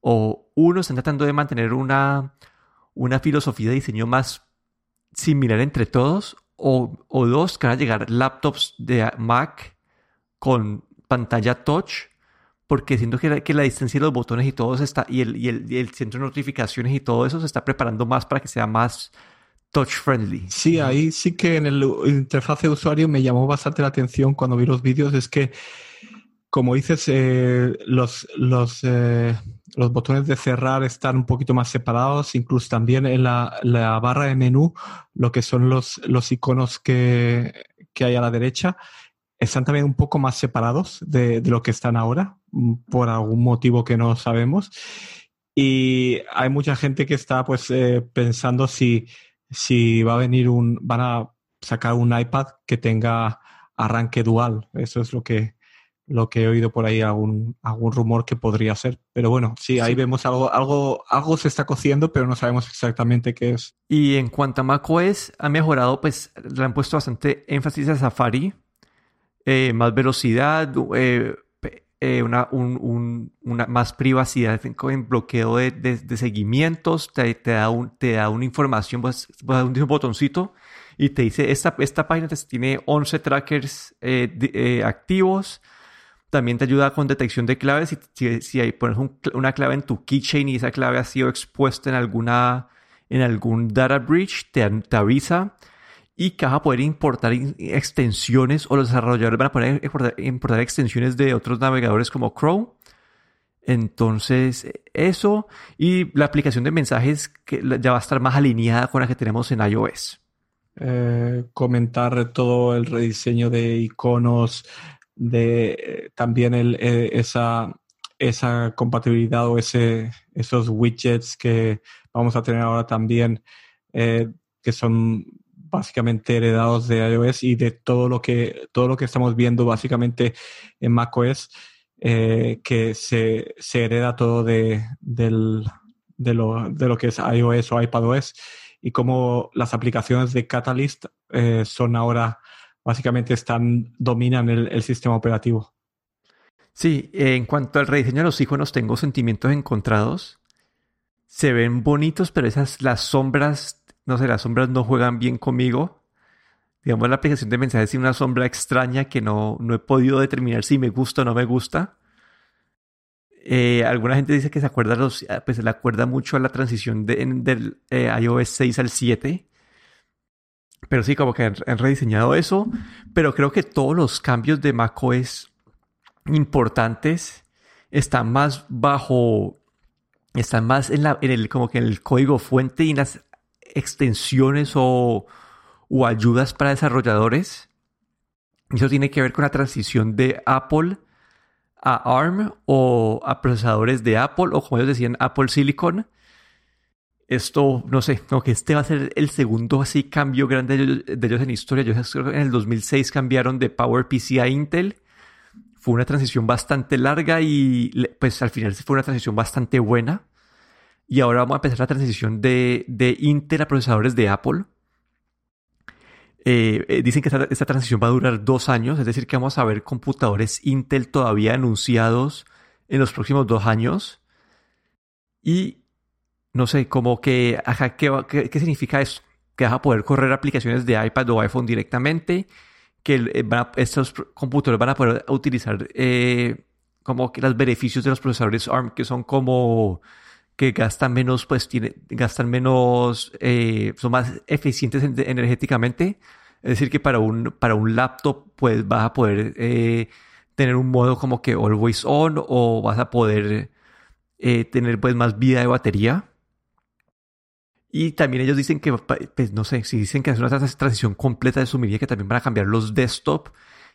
Speaker 1: o uno, están tratando de mantener una, una filosofía de diseño más similar entre todos, o, o dos, que van a llegar laptops de Mac con pantalla touch porque siento que la, que la distancia de los botones y todo está, y el, y, el, y el centro de notificaciones y todo eso se está preparando más para que sea más touch friendly.
Speaker 2: Sí, ahí sí que en el interfaz de usuario me llamó bastante la atención cuando vi los vídeos, es que como dices, eh, los, los, eh, los botones de cerrar están un poquito más separados, incluso también en la, la barra de menú, lo que son los, los iconos que, que hay a la derecha, están también un poco más separados de, de, lo que están ahora, mm, por algún motivo que no sabemos. Y hay mucha gente que está pues eh, pensando si, si va a venir un, van a sacar un iPad que tenga arranque dual. Eso es lo que, lo que he oído por ahí, algún, algún rumor que podría ser. Pero bueno, sí, ahí vemos algo, algo, algo se está cociendo, pero no sabemos exactamente qué es.
Speaker 1: Y en cuanto a macOS, ha mejorado, pues le han puesto bastante énfasis a Safari, eh, más velocidad, eh, eh, una, un, un, una, más privacidad en bloqueo de, de, de seguimientos, te, te, da un, te da una información, pues, pues un botoncito y te dice, esta, esta página tiene 11 trackers de, activos, también te ayuda con detección de claves. Si, si, si hay, pones un, una clave en tu keychain y esa clave ha sido expuesta en alguna en algún data breach, te, te avisa y que vas a poder importar extensiones o los desarrolladores van a poder importar, extensiones de otros navegadores como Chrome. Entonces, eso y la aplicación de mensajes que ya va a estar más alineada con la que tenemos en iOS.
Speaker 2: Eh, comentar todo el rediseño de iconos, de eh, también el, eh, esa, esa compatibilidad o ese, esos widgets que vamos a tener ahora también, que son básicamente heredados de iOS y de todo lo que, todo lo que estamos viendo básicamente en macOS, eh, que se, hereda todo de, del, de, lo, de, lo, que es iOS o iPadOS y como las aplicaciones de Catalyst eh, son ahora básicamente están, dominan el, el sistema operativo.
Speaker 1: Sí, en cuanto al rediseño de los iconos, tengo sentimientos encontrados. Se ven bonitos, pero esas, las sombras, no sé, las sombras no juegan bien conmigo. Digamos, la aplicación de mensajes tiene una sombra extraña que no, no he podido determinar si me gusta o no me gusta. Eh, alguna gente dice que se acuerda, los, pues, se le acuerda mucho a la transición de, del eh, iOS 6 al 7 pero sí, como que han, han, rediseñado eso. Pero creo que todos los cambios de macOS importantes están más bajo. Están más en, la, en el, como que en el código fuente y en las extensiones o, o ayudas para desarrolladores. Eso tiene que ver con la transición de Apple a ARM o a procesadores de Apple o como ellos decían Apple Silicon esto, no sé, como este va a ser el segundo así cambio grande de ellos en historia. Yo creo que en el 2006 cambiaron de PowerPC a Intel. Fue una transición bastante larga y pues al final fue una transición bastante buena. Y ahora vamos a empezar la transición de, de Intel a procesadores de Apple. Eh, eh, dicen que esta, esta, transición va a durar dos años, es decir, que vamos a ver computadores Intel todavía anunciados en los próximos dos años. Y no sé, como que, ¿qué, qué, significa eso? Que vas a poder correr aplicaciones de iPad o iPhone directamente, que eh, estos computadores van a poder utilizar como que los beneficios de los procesadores ARM, que son como que gastan menos, pues tiene, gastan menos, eh, son más eficientes energéticamente. Es decir, que para un, para un laptop, pues vas a poder eh, tener un modo como que always on o vas a poder eh, tener pues más vida de batería. Y también ellos dicen que, pues no sé, si dicen que es una transición completa de su medida, que también van a cambiar los desktop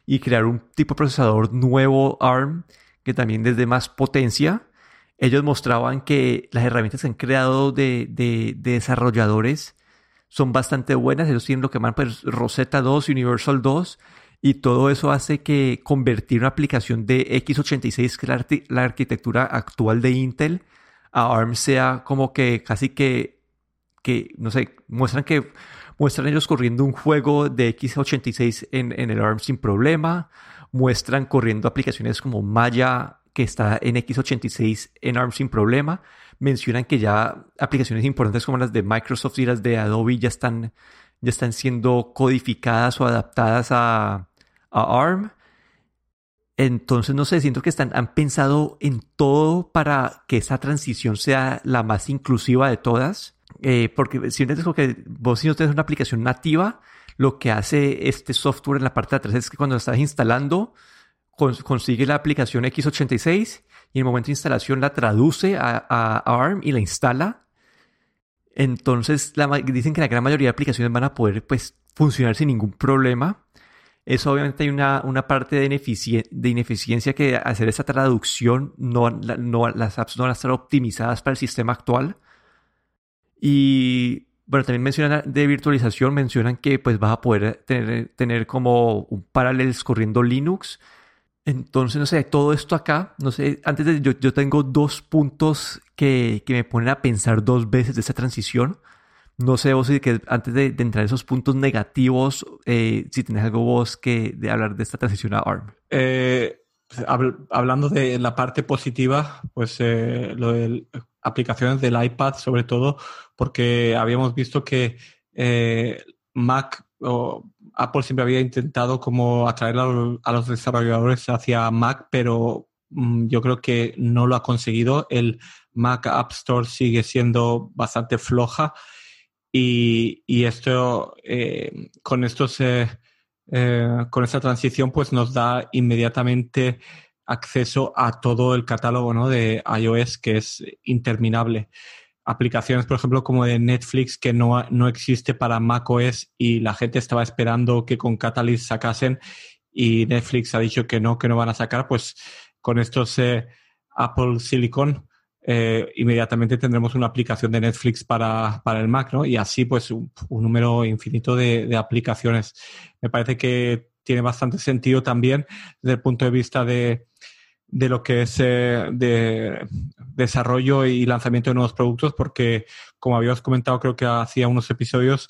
Speaker 1: y crear un tipo de procesador nuevo ARM que también desde más potencia. Ellos mostraban que las herramientas que han creado de, de, de desarrolladores son bastante buenas. Ellos tienen lo que llaman pues, Rosetta 2, Universal 2, y todo eso hace que convertir una aplicación de x86, que es la, la arquitectura actual de Intel, a ARM sea como que casi que que, no sé, muestran que muestran ellos corriendo un juego de x86 en, en el ARM sin problema, muestran corriendo aplicaciones como Maya que está en x86 en ARM sin problema, mencionan que ya aplicaciones importantes como las de Microsoft y las de Adobe ya están, ya están siendo codificadas o adaptadas a, a ARM. Entonces, no sé, siento que están, han pensado en todo para que esa transición sea la más inclusiva de todas. Eh, porque si que vos si no tienes una aplicación nativa, lo que hace este software en la parte de atrás es que cuando estás instalando, consigue la aplicación x86 y en el momento de instalación la traduce a, ARM y la instala. Entonces dicen que la gran mayoría de aplicaciones van a poder pues, funcionar sin ningún problema. Eso obviamente hay una, una parte de, de, ineficiencia que hacer esa traducción, no, no, las apps no van a estar optimizadas para el sistema actual. Y bueno, también mencionan de virtualización, mencionan que pues vas a poder tener, tener como un Parallels corriendo Linux entonces, no sé, todo esto acá, no sé, antes de, yo, yo tengo dos puntos que, que, me ponen a pensar dos veces de esta transición. No sé vos si que antes de, entrar en esos puntos negativos, eh, si tenés algo vos que de hablar de esta transición a ARM.
Speaker 2: Eh, pues, hablando de la parte positiva, pues eh, lo de aplicaciones del iPad sobre todo, porque habíamos visto que Mac o Apple siempre había intentado como atraer a los, desarrolladores hacia Mac, pero mm, yo creo que no lo ha conseguido. El Mac App Store sigue siendo bastante floja y, esto eh, con estos eh, con esta transición pues nos da inmediatamente acceso a todo el catálogo de iOS que es interminable aplicaciones, por ejemplo, como de Netflix, que no, no existe para macOS y la gente estaba esperando que con Catalyst sacasen y Netflix ha dicho que no, que no van a sacar, pues con estos Apple Silicon eh, inmediatamente tendremos una aplicación de Netflix para, para el Mac, ¿no? Y así, pues, un, número infinito de, de, aplicaciones. Me parece que tiene bastante sentido también desde el punto de vista de, de lo que es eh, de desarrollo y lanzamiento de nuevos productos, porque como habíamos comentado, creo que hacía unos episodios,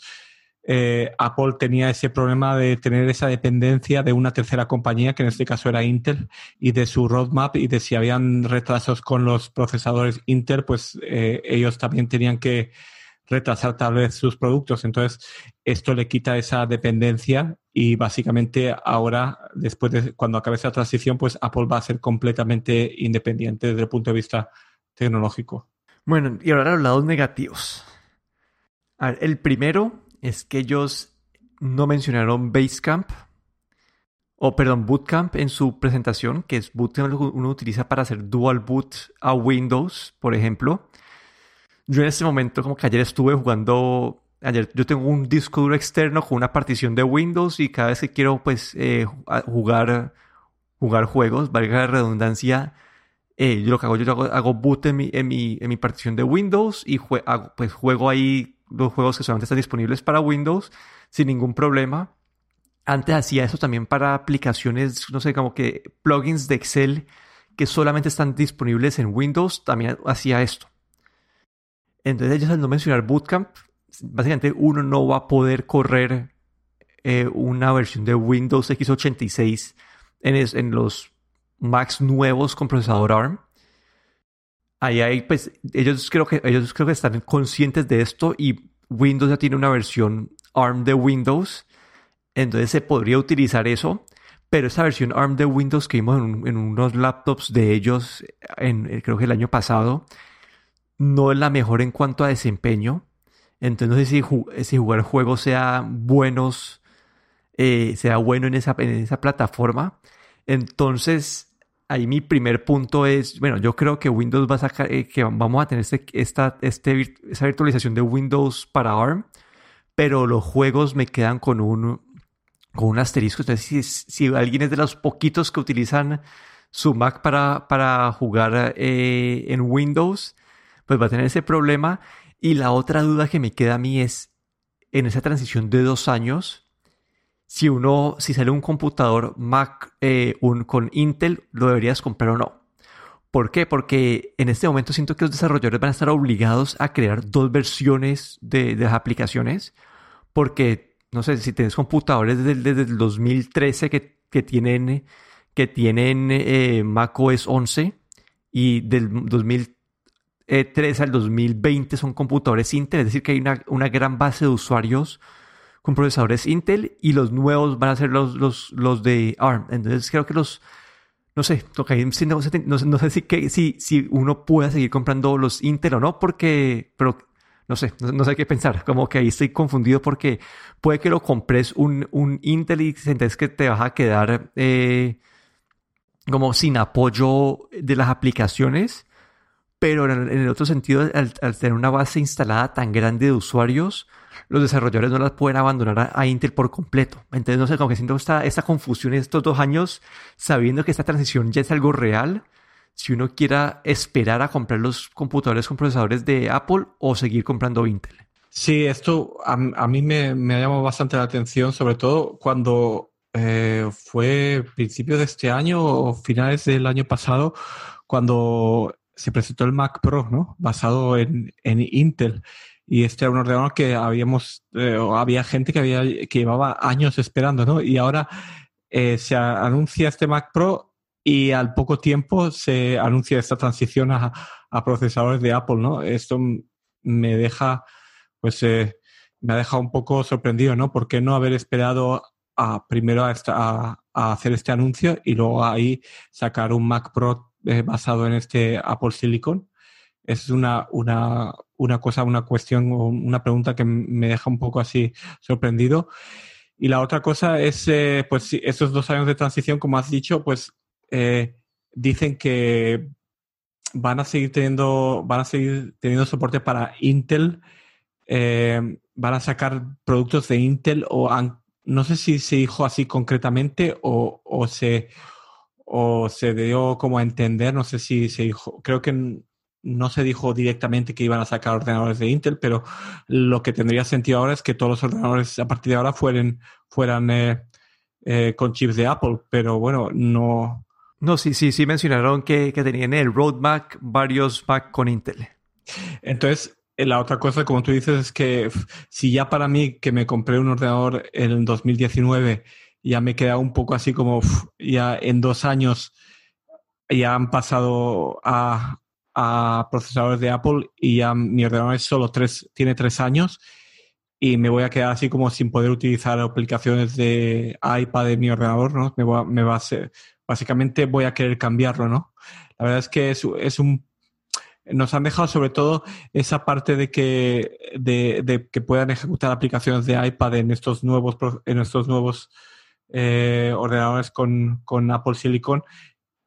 Speaker 2: eh, Apple tenía ese problema de tener esa dependencia de una tercera compañía, que en este caso era Intel, y de su roadmap y de si habían retrasos con los procesadores Intel, pues eh, ellos también tenían que retrasar tal vez sus productos. Entonces, esto le quita esa dependencia y básicamente ahora, después de cuando acabe esa transición, pues Apple va a ser completamente independiente desde el punto de vista tecnológico.
Speaker 1: Bueno, y ahora los lados negativos. el primero es que ellos no mencionaron Basecamp, o perdón, Bootcamp en su presentación, que es Bootcamp lo que uno utiliza para hacer dual boot a Windows, por ejemplo. Yo en este momento, como que ayer estuve jugando, ayer yo tengo un disco duro externo con una partición de Windows y cada vez que quiero pues eh, jugar, jugar juegos, valga la redundancia, eh, yo lo que hago, yo hago, boot en mi, en mi, en mi partición de Windows y pues juego ahí los juegos que solamente están disponibles para Windows sin ningún problema. Antes hacía eso también para aplicaciones, no sé, como que plugins de Excel que solamente están disponibles en Windows, también hacía esto. Entonces ellos al no mencionar Bootcamp, básicamente uno no va a poder correr eh, una versión de Windows x86 en, en, los Macs nuevos con procesador ARM. Ahí hay, pues, ellos creo que ellos creo que están conscientes de esto y Windows ya tiene una versión ARM de Windows. Entonces se podría utilizar eso. Pero esa versión ARM de Windows que vimos en, en unos laptops de ellos, en, creo que el año pasado, no es la mejor en cuanto a desempeño. Entonces no sé si, si jugar juegos sea buenos, eh, sea bueno en esa, en esa plataforma. Entonces, ahí mi primer punto es, bueno, yo creo que Windows va a sacar, eh, que vamos a tener este, esta, este, esa virtualización de Windows para ARM, pero los juegos me quedan con un, con un asterisco. Entonces, si, si alguien es de los poquitos que utilizan su Mac para, para jugar eh, en Windows, pues va a tener ese problema. Y la otra duda que me queda a mí es, en esa transición de dos años, si uno, si sale un computador Mac eh, un, con Intel, ¿lo deberías comprar o no? ¿Por qué? Porque en este momento siento que los desarrolladores van a estar obligados a crear dos versiones de, las aplicaciones, porque, no sé, si tienes computadores desde, desde el 2013 que, que tienen, que tienen eh, Mac OS 11 y del 2013 3 al 2020 son computadores Intel, es decir, que hay una, gran base de usuarios con procesadores Intel y los nuevos van a ser los, los, los de ARM. Entonces creo que los, no sé, no, no, sé si, si, si uno puede seguir comprando los Intel o no, porque, pero no sé, no, sé qué pensar. Como que ahí estoy confundido porque puede que lo compres un, un Intel y sientes que te vas a quedar eh, como sin apoyo de las aplicaciones, pero en el, otro sentido, al, tener una base instalada tan grande de usuarios, los desarrolladores no las pueden abandonar a, Intel por completo. Entonces, no sé, como que siento esta, esta confusión estos dos años, sabiendo que esta transición ya es algo real, si uno quiera esperar a comprar los computadores con procesadores de Apple o seguir comprando Intel.
Speaker 2: Sí, esto a, mí me, me, ha llamado bastante la atención, sobre todo cuando eh, fue principios de este año o finales del año pasado, cuando se presentó el Mac Pro, ¿no? Basado en, en Intel. Y este era un ordenador que habíamos, eh, había gente que, había, que llevaba años esperando, ¿no? Y ahora eh, se anuncia este Mac Pro y al poco tiempo se anuncia esta transición a, procesadores de Apple, ¿no? Esto me deja, pues, eh, me ha dejado un poco sorprendido, ¿no? ¿Por qué no haber esperado a, primero a, hacer este anuncio y luego ahí sacar un Mac Pro eh, basado en este Apple Silicon? Es una, una, una cosa, una cuestión o una pregunta que me deja un poco así sorprendido. Y la otra cosa es, eh, pues, estos dos años de transición, como has dicho, pues eh, dicen que van a seguir teniendo, van a seguir teniendo soporte para Intel, eh, van a sacar productos de Intel o no sé si se dijo así concretamente o, o, se o se dio como a entender, no sé si se dijo, creo que no se dijo directamente que iban a sacar ordenadores de Intel, pero lo que tendría sentido ahora es que todos los ordenadores a partir de ahora fueran, fueran eh, con chips de Apple, pero bueno, no,
Speaker 1: no, sí, sí, sí mencionaron que, que tenían el roadmap varios Mac con Intel.
Speaker 2: Entonces, eh, la otra cosa, como tú dices, es que si ya para mí que me compré un ordenador en 2019 ya me queda un poco así como ya en dos años ya han pasado a, a, procesadores de Apple y ya mi ordenador es solo tres, tiene tres años y me voy a quedar así como sin poder utilizar aplicaciones de iPad de mi ordenador, ¿no? Me, va, me va a ser, básicamente voy a querer cambiarlo, ¿no? La verdad es que es, es un nos han dejado sobre todo esa parte de que, de, que puedan ejecutar aplicaciones de iPad en estos nuevos, en estos nuevos eh, ordenadores con, con, Apple Silicon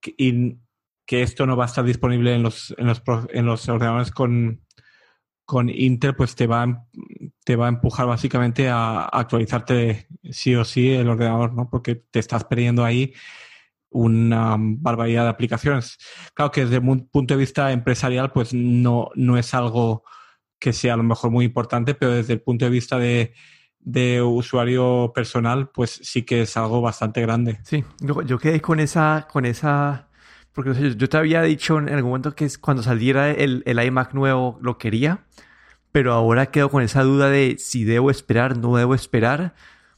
Speaker 2: y que esto no va a estar disponible en los, en los, en los ordenadores con, con Intel, pues te va, te va a empujar básicamente a actualizarte sí o sí el ordenador, ¿no? Porque te estás perdiendo ahí una barbaridad de aplicaciones. Claro que desde un punto de vista empresarial, pues no, no es algo que sea a lo mejor muy importante, pero desde el punto de vista de, de usuario personal, pues sí que es algo bastante grande.
Speaker 1: Sí, yo, yo quedé con esa, con esa, porque yo te había dicho en algún momento que cuando saliera el, el iMac nuevo lo quería, pero ahora quedo con esa duda de si debo esperar, no debo esperar,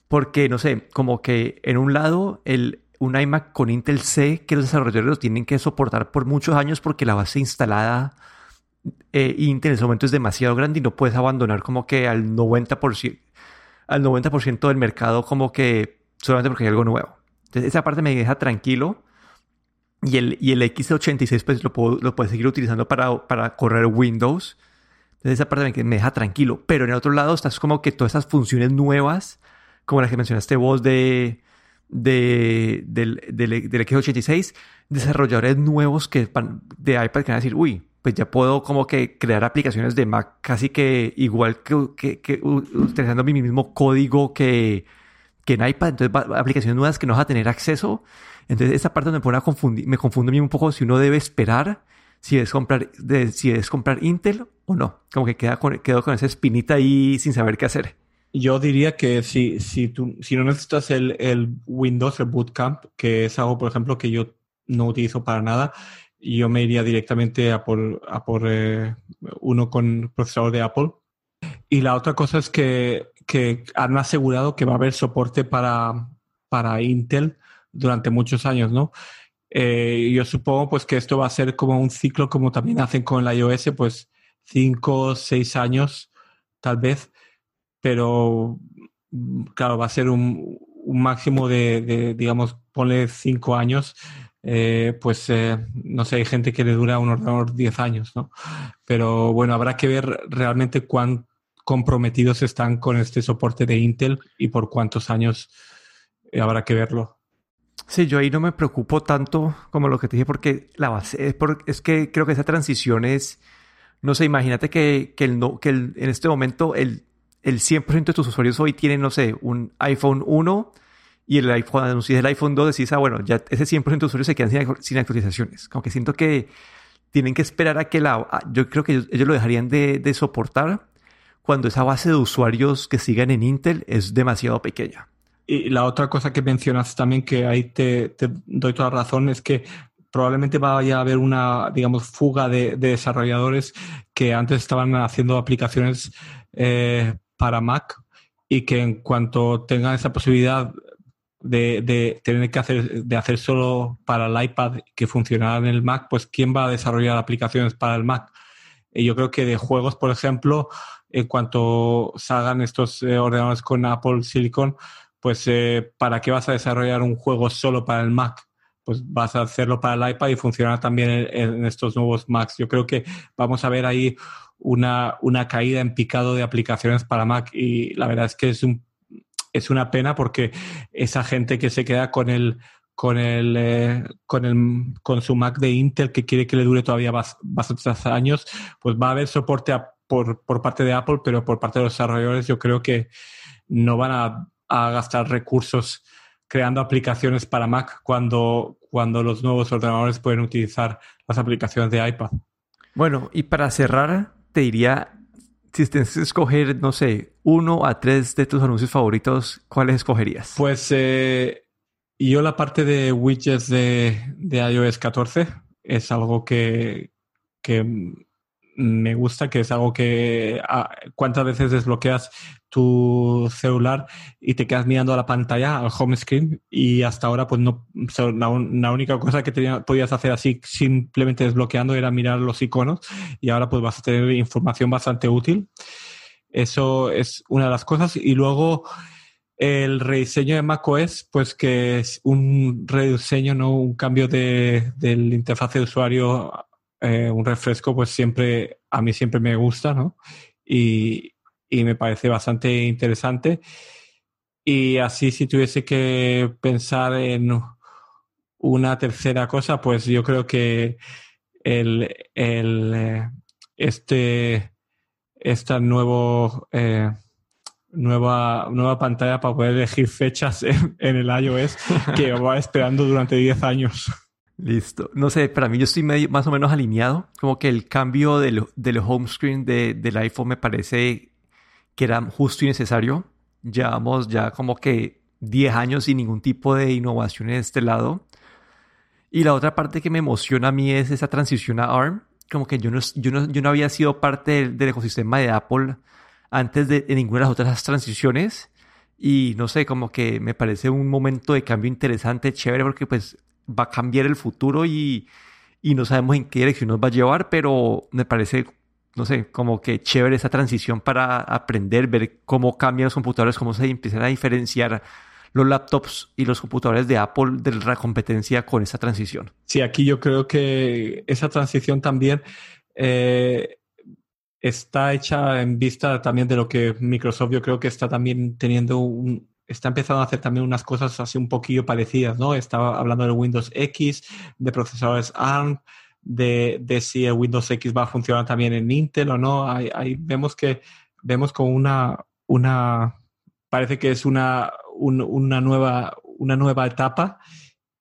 Speaker 1: porque no sé, como que en un lado el, un iMac con Intel C que los desarrolladores lo tienen que soportar por muchos años porque la base instalada eh, Intel en ese momento es demasiado grande y no puedes abandonar como que al 90%, al 90 del mercado como que solamente porque hay algo nuevo. Entonces esa parte me deja tranquilo y el, y el X86 pues lo, puedo, lo puedes seguir utilizando para, para correr Windows. Entonces esa parte me, me deja tranquilo. Pero en el otro lado estás como que todas esas funciones nuevas, como las que mencionaste vos de de, del, del, del X86, desarrolladores nuevos que, de iPad que van a decir, uy, pues ya puedo como que crear aplicaciones de Mac casi que igual que, que, utilizando mi mismo código que, que en iPad, entonces aplicaciones nuevas que no vas a tener acceso. Entonces esa parte me pone a confundir, me confunde a mí un poco si uno debe esperar si es comprar, de, si es comprar Intel o no. Como que queda con, quedo con esa espinita ahí sin saber qué hacer.
Speaker 2: Yo diría que si, si, tú, si no necesitas el, el Windows, el Bootcamp, que es algo, por ejemplo, que yo no utilizo para nada, yo me iría directamente a por, a por eh, uno con procesador de Apple. Y la otra cosa es que, que han asegurado que va a haber soporte para, para Intel durante muchos años, ¿no? Eh, yo supongo pues que esto va a ser como un ciclo como también hacen con la iOS, pues cinco, seis años tal vez pero claro, va a ser un, máximo de, digamos, ponle cinco años eh, pues eh, no sé, hay gente que le dura un ordenador 10 años, ¿no? Pero bueno, habrá que ver realmente cuán comprometidos están con este soporte de Intel y por cuántos años eh, habrá que verlo.
Speaker 1: Sí, yo ahí no me preocupo tanto como lo que te dije porque la base es, es que creo que esa transición es, no sé, imagínate que, que, el no, que en este momento el, el 100% de tus usuarios hoy tienen, no sé, un iPhone 1 y el iPhone, anuncias el iPhone 2, decís, ah, bueno, ya ese 100% de usuarios se quedan sin, actualizaciones. Como que siento que tienen que esperar a que la... Yo creo que ellos, lo dejarían de, soportar cuando esa base de usuarios que sigan en Intel es demasiado pequeña.
Speaker 2: Y la otra cosa que mencionas también, que ahí te, doy toda la razón, es que probablemente vaya a haber una, digamos, fuga de, desarrolladores que antes estaban haciendo aplicaciones eh, para Mac y que en cuanto tengan esa posibilidad de, tener que hacer, de hacer solo para el iPad que funcionara en el Mac, pues ¿quién va a desarrollar aplicaciones para el Mac? Y yo creo que de juegos, por ejemplo, en cuanto salgan estos eh, ordenadores con Apple Silicon, pues eh, ¿para qué vas a desarrollar un juego solo para el Mac? Pues vas a hacerlo para el iPad y funcionar también en, estos nuevos Macs. Yo creo que vamos a ver ahí una, una caída en picado de aplicaciones para Mac y la verdad es que es un es una pena porque esa gente que se queda con el con el, eh, con el con su Mac de Intel que quiere que le dure todavía bastantes años, pues va a haber soporte por, por, parte de Apple, pero por parte de los desarrolladores yo creo que no van a, gastar recursos creando aplicaciones para Mac cuando, cuando los nuevos ordenadores pueden utilizar las aplicaciones de iPad.
Speaker 1: Bueno, y para cerrar, te diría si tienes que escoger, no sé, uno a tres de tus anuncios favoritos, ¿cuáles escogerías?
Speaker 2: Pues eh, yo la parte de widgets de, de iOS 14 es algo que, que me gusta, que es algo que ah, cuántas veces desbloqueas tu celular y te quedas mirando a la pantalla, al home screen, y hasta ahora pues no, la, única cosa que podías hacer así simplemente desbloqueando era mirar los iconos y ahora pues vas a tener información bastante útil. Eso es una de las cosas. Y luego el rediseño de macOS, pues que es un rediseño, no un cambio de, del interfaz de usuario eh, un refresco, pues siempre, a mí siempre me gusta, ¿no? Y, me parece bastante interesante. Y así, si tuviese que pensar en una tercera cosa, pues yo creo que el, el eh, este, esta nuevo, eh, nueva, nueva pantalla para poder elegir fechas en, en el iOS que va esperando durante 10 años.
Speaker 1: Listo. No sé, para mí yo estoy medio, más o menos alineado. Como que el cambio del, del home screen de, del iPhone me parece que era justo y necesario. Llevamos ya como que 10 años sin ningún tipo de innovación en este lado. Y la otra parte que me emociona a mí es esa transición a ARM. Como que yo no, yo no, yo no había sido parte del, ecosistema de Apple antes de, de, ninguna de las otras transiciones. Y no sé, como que me parece un momento de cambio interesante, chévere, porque pues va a cambiar el futuro y, no sabemos en qué dirección nos va a llevar, pero me parece, no sé, como que chévere esa transición para aprender, ver cómo cambian los computadores, cómo se empiezan a diferenciar los laptops y los computadores de Apple de la competencia con esa transición.
Speaker 2: Sí, aquí yo creo que esa transición también eh, está hecha en vista también de lo que Microsoft yo creo que está también teniendo un, está empezando a hacer también unas cosas así un poquillo parecidas, ¿no? Estaba hablando del Windows X, de procesadores ARM, de, de, si el Windows X va a funcionar también en Intel o no. Ahí, vemos que vemos como una, una parece que es una, una, nueva, una nueva etapa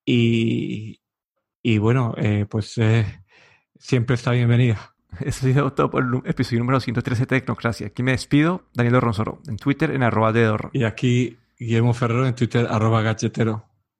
Speaker 2: y, y bueno, eh, pues eh, siempre está bienvenida.
Speaker 1: Eso ha sido todo por el episodio número 113 de Tecnocracia. Aquí me despido, Daniel Ronsoro, en Twitter en arroba de
Speaker 2: Y aquí Guillermo Ferrero en Twitter, arroba gachetero.